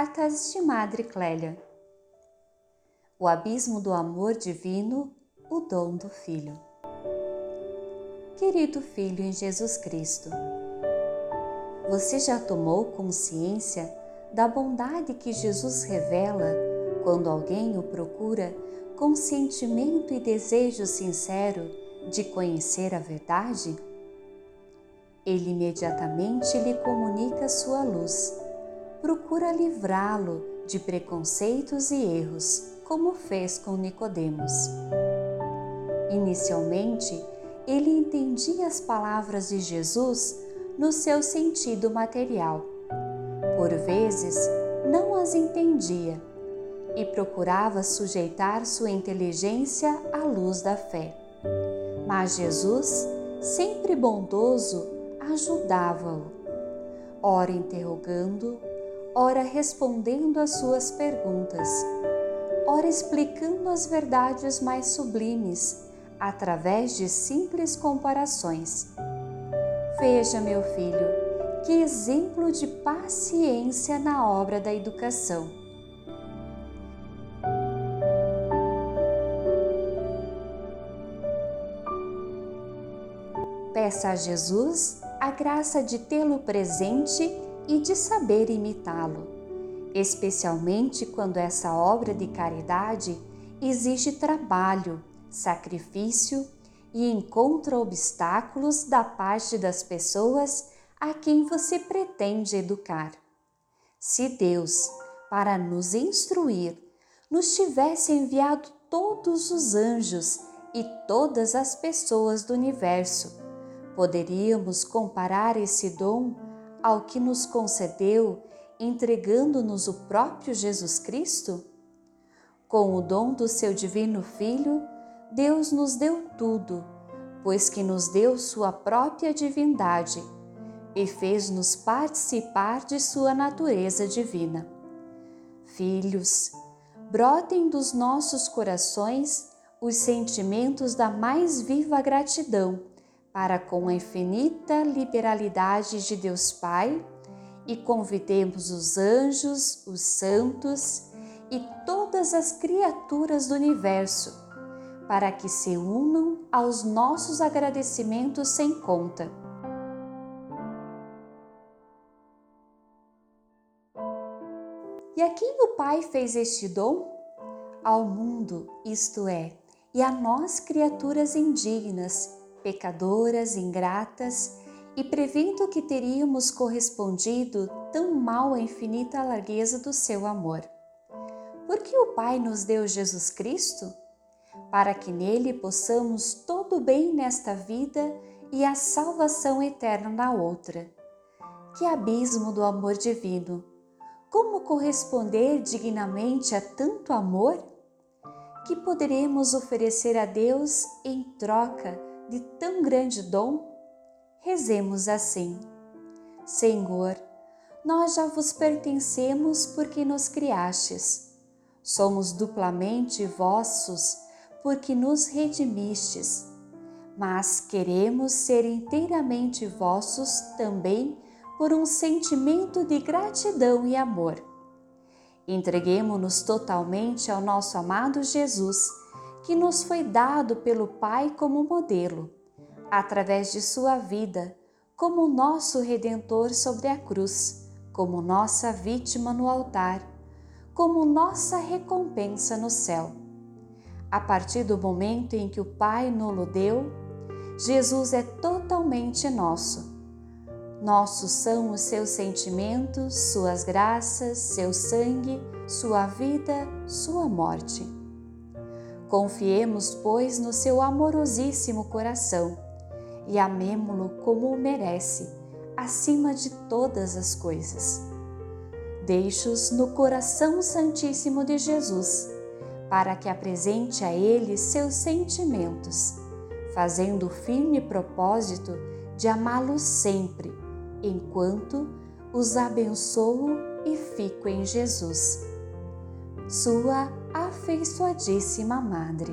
Cartas de Madre Clélia O abismo do amor divino, o dom do Filho. Querido Filho em Jesus Cristo, você já tomou consciência da bondade que Jesus revela quando alguém o procura com sentimento e desejo sincero de conhecer a verdade? Ele imediatamente lhe comunica sua luz. Procura livrá-lo de preconceitos e erros, como fez com Nicodemos. Inicialmente, ele entendia as palavras de Jesus no seu sentido material. Por vezes, não as entendia e procurava sujeitar sua inteligência à luz da fé. Mas Jesus, sempre bondoso, ajudava-o, ora interrogando, ora respondendo às suas perguntas, ora explicando as verdades mais sublimes através de simples comparações. Veja, meu filho, que exemplo de paciência na obra da educação Peça a Jesus a graça de tê-lo presente e de saber imitá-lo, especialmente quando essa obra de caridade exige trabalho, sacrifício e encontra obstáculos da parte das pessoas a quem você pretende educar. Se Deus, para nos instruir, nos tivesse enviado todos os anjos e todas as pessoas do universo, Poderíamos comparar esse dom ao que nos concedeu entregando-nos o próprio Jesus Cristo? Com o dom do seu Divino Filho, Deus nos deu tudo, pois que nos deu sua própria divindade e fez-nos participar de sua natureza divina. Filhos, brotem dos nossos corações os sentimentos da mais viva gratidão para com a infinita liberalidade de Deus Pai e convidemos os anjos, os santos e todas as criaturas do universo para que se unam aos nossos agradecimentos sem conta. E a quem o Pai fez este dom? Ao mundo, isto é, e a nós, criaturas indignas, pecadoras, ingratas, e prevendo que teríamos correspondido tão mal à infinita largueza do seu amor. Porque o Pai nos deu Jesus Cristo? Para que nele possamos todo o bem nesta vida e a salvação eterna na outra. Que abismo do amor divino! Como corresponder dignamente a tanto amor? Que poderemos oferecer a Deus em troca de tão grande dom? Rezemos assim: Senhor, nós já vos pertencemos porque nos criastes. Somos duplamente vossos porque nos redimistes, mas queremos ser inteiramente vossos também por um sentimento de gratidão e amor. Entreguemo-nos totalmente ao nosso amado Jesus que nos foi dado pelo Pai como modelo, através de sua vida, como nosso redentor sobre a cruz, como nossa vítima no altar, como nossa recompensa no céu. A partir do momento em que o Pai nos deu, Jesus é totalmente nosso. Nossos são os seus sentimentos, suas graças, seu sangue, sua vida, sua morte. Confiemos, pois, no seu amorosíssimo coração e amemo-lo como o merece, acima de todas as coisas. Deixe-os no coração santíssimo de Jesus, para que apresente a ele seus sentimentos, fazendo o firme propósito de amá-lo sempre, enquanto os abençoo e fico em Jesus. Sua afeiçoadíssima Madre.